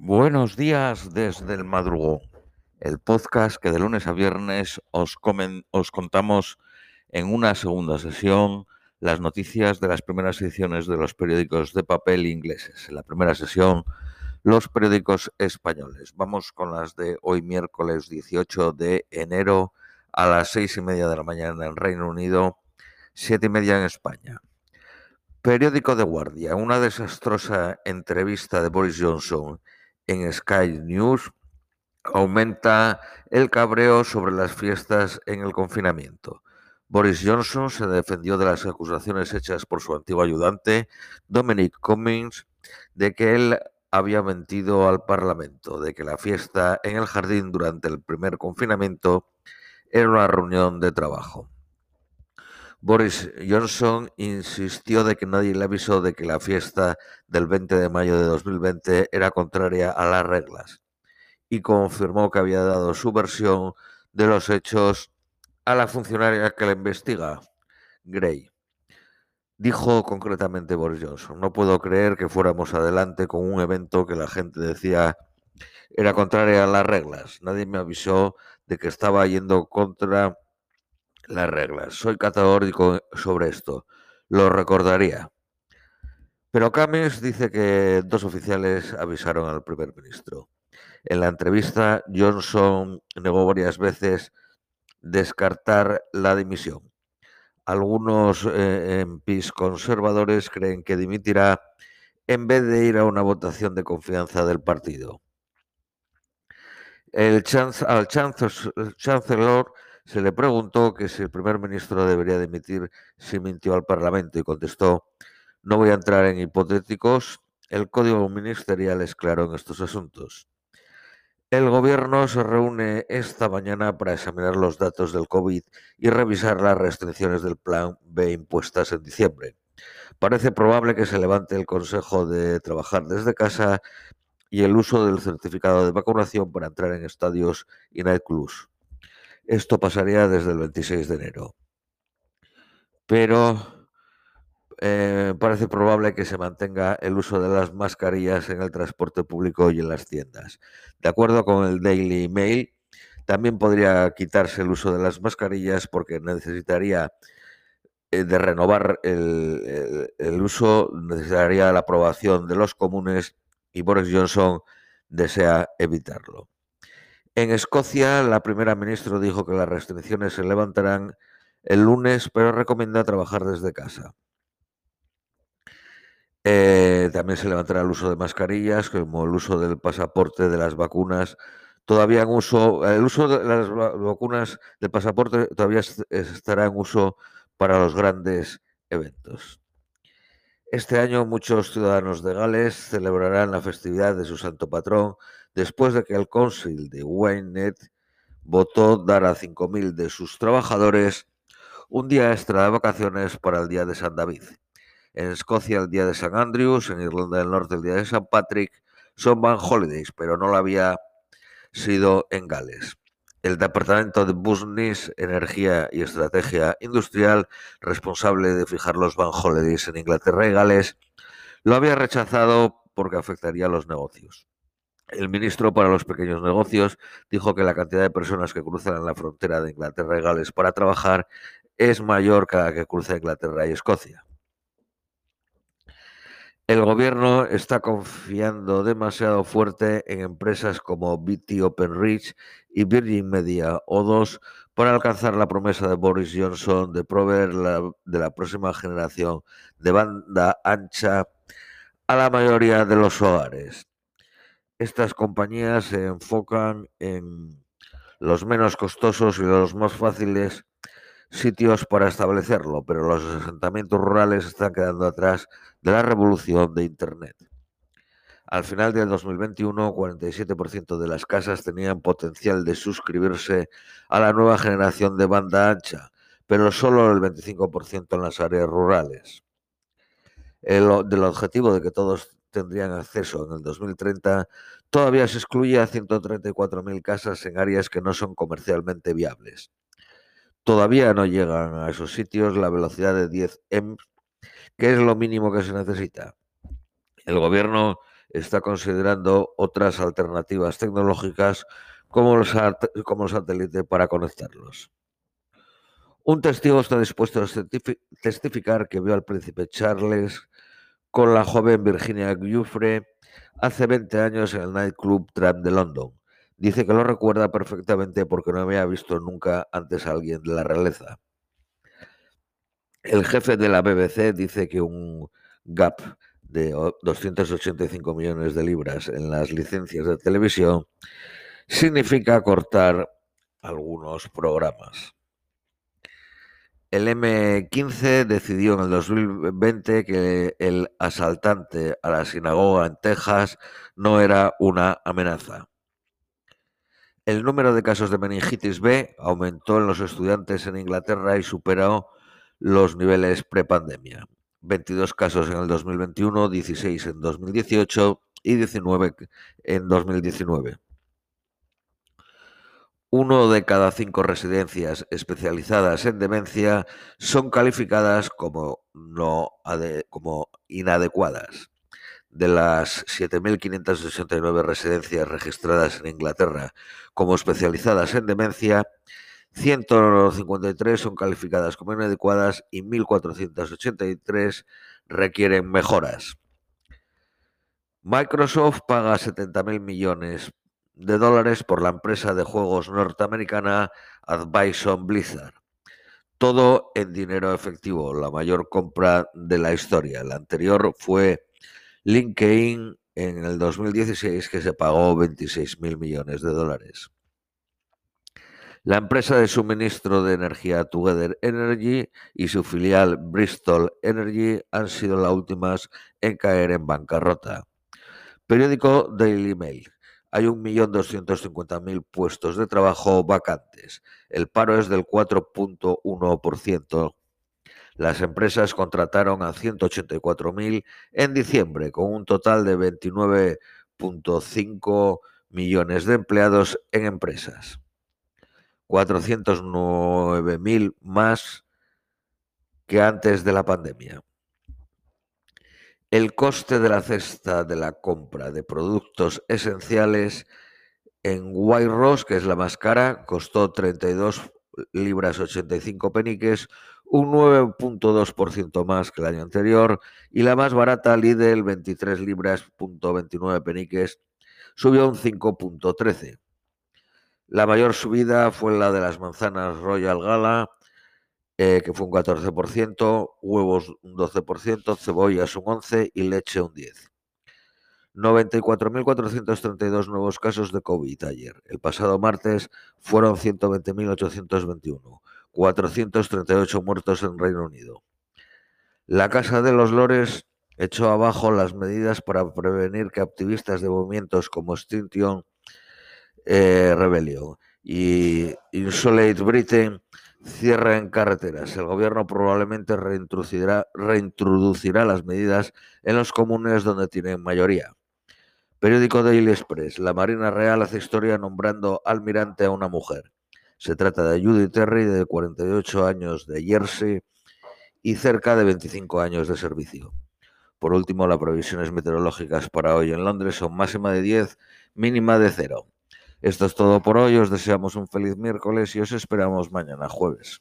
Buenos días desde el madrugón, el podcast que de lunes a viernes os, comen- os contamos en una segunda sesión las noticias de las primeras ediciones de los periódicos de papel ingleses. En la primera sesión, los periódicos españoles. Vamos con las de hoy miércoles 18 de enero a las seis y media de la mañana en Reino Unido, siete y media en España. Periódico de Guardia, una desastrosa entrevista de Boris Johnson en Sky News aumenta el cabreo sobre las fiestas en el confinamiento. Boris Johnson se defendió de las acusaciones hechas por su antiguo ayudante, Dominic Cummings, de que él había mentido al Parlamento, de que la fiesta en el jardín durante el primer confinamiento era una reunión de trabajo. Boris Johnson insistió de que nadie le avisó de que la fiesta del 20 de mayo de 2020 era contraria a las reglas y confirmó que había dado su versión de los hechos a la funcionaria que la investiga, Gray. Dijo concretamente Boris Johnson, no puedo creer que fuéramos adelante con un evento que la gente decía era contraria a las reglas. Nadie me avisó de que estaba yendo contra las reglas. Soy categórico sobre esto. Lo recordaría. Pero Cames dice que dos oficiales avisaron al primer ministro. En la entrevista, Johnson negó varias veces descartar la dimisión. Algunos eh, MPs conservadores creen que dimitirá en vez de ir a una votación de confianza del partido. El chanc al chancellor se le preguntó que si el primer ministro debería dimitir si mintió al Parlamento y contestó, no voy a entrar en hipotéticos, el código ministerial es claro en estos asuntos. El gobierno se reúne esta mañana para examinar los datos del COVID y revisar las restricciones del plan B impuestas en diciembre. Parece probable que se levante el consejo de trabajar desde casa y el uso del certificado de vacunación para entrar en estadios y nightclubs. Esto pasaría desde el 26 de enero. Pero eh, parece probable que se mantenga el uso de las mascarillas en el transporte público y en las tiendas. De acuerdo con el Daily Mail, también podría quitarse el uso de las mascarillas porque necesitaría eh, de renovar el, el, el, uso, necesitaría la aprobación de los comunes y Boris Johnson desea evitarlo. En Escocia, la primera ministra dijo que las restricciones se levantarán el lunes, pero recomienda trabajar desde casa. Eh, también se levantará el uso de mascarillas, como el uso del pasaporte de las vacunas. Todavía en uso, el uso de las vacunas del pasaporte todavía estará en uso para los grandes eventos. Este año muchos ciudadanos de Gales celebrarán la festividad de su santo patrón después de que el Council de Waynet votó dar a 5.000 de sus trabajadores un día extra de vacaciones para el Día de San David. En Escocia el Día de San Andrews, en Irlanda del Norte el Día de San Patrick, son Van Holidays, pero no lo había sido en Gales. El Departamento de Business, Energía y Estrategia Industrial, responsable de fijar los Van Holidays en Inglaterra y Gales, lo había rechazado porque afectaría a los negocios. El ministro para los pequeños negocios dijo que la cantidad de personas que cruzan la frontera de Inglaterra y Gales para trabajar es mayor que la que cruza Inglaterra y Escocia. El gobierno está confiando demasiado fuerte en empresas como BT Openreach y Virgin Media O2 para alcanzar la promesa de Boris Johnson de proveer la, de la próxima generación de banda ancha a la mayoría de los hogares. Estas compañías se enfocan en los menos costosos y los más fáciles sitios para establecerlo, pero los asentamientos rurales están quedando atrás de la revolución de Internet. Al final del 2021, 47% de las casas tenían potencial de suscribirse a la nueva generación de banda ancha, pero solo el 25% en las áreas rurales. El, del objetivo de que todos tendrían acceso en el 2030, todavía se excluye a 134.000 casas en áreas que no son comercialmente viables todavía no llegan a esos sitios la velocidad de 10 M, que es lo mínimo que se necesita. El gobierno está considerando otras alternativas tecnológicas como los, como el satélite para conectarlos. Un testigo está dispuesto a testificar que vio al príncipe Charles con la joven Virginia Giuffre hace 20 años en el nightclub Tram de London. Dice que lo recuerda perfectamente porque no había visto nunca antes a alguien de la realeza. El jefe de la BBC dice que un gap de 285 millones de libras en las licencias de televisión significa cortar algunos programas. El M15 decidió en el 2020 que el asaltante a la sinagoga en Texas no era una amenaza. El número de casos de meningitis B aumentó en los estudiantes en Inglaterra y superó los niveles prepandemia. 22 casos en el 2021, 16 en 2018 y 19 en 2019. Uno de cada cinco residencias especializadas en demencia son calificadas como, no como inadecuadas. De las 7.569 residencias registradas en Inglaterra como especializadas en demencia, 153 son calificadas como inadecuadas y 1.483 requieren mejoras. Microsoft paga 70.000 millones de dólares por la empresa de juegos norteamericana Advison Blizzard. Todo en dinero efectivo, la mayor compra de la historia. La anterior fue LinkedIn en el 2016 que se pagó 26 mil millones de dólares. La empresa de suministro de energía Together Energy y su filial Bristol Energy han sido las últimas en caer en bancarrota. Periódico Daily Mail. Hay 1.250.000 puestos de trabajo vacantes. El paro es del 4.1%. Las empresas contrataron a 184.000 en diciembre, con un total de 29.5 millones de empleados en empresas. 409.000 más que antes de la pandemia. El coste de la cesta de la compra de productos esenciales en White que es la más cara, costó 32 libras 85 peniques, un 9.2% más que el año anterior, y la más barata, Lidl, 23 libras 29 peniques, subió un 5.13. La mayor subida fue la de las manzanas Royal Gala, eh, que fue un 14%, huevos un 12%, cebollas un 11% y leche un 10%. 94.432 nuevos casos de COVID ayer. El pasado martes fueron 120.821, 438 muertos en Reino Unido. La Casa de los Lores echó abajo las medidas para prevenir que activistas de movimientos como Extinction eh, Rebellion y Insolate Britain cierren carreteras. El gobierno probablemente reintroducirá, reintroducirá las medidas en los comunes donde tienen mayoría. Periódico Daily Express. La Marina Real hace historia nombrando almirante a una mujer. Se trata de Judy Terry, de 48 años de Jersey y cerca de 25 años de servicio. Por último, las previsiones meteorológicas para hoy en Londres son máxima de 10, mínima de 0. Esto es todo por hoy. Os deseamos un feliz miércoles y os esperamos mañana jueves.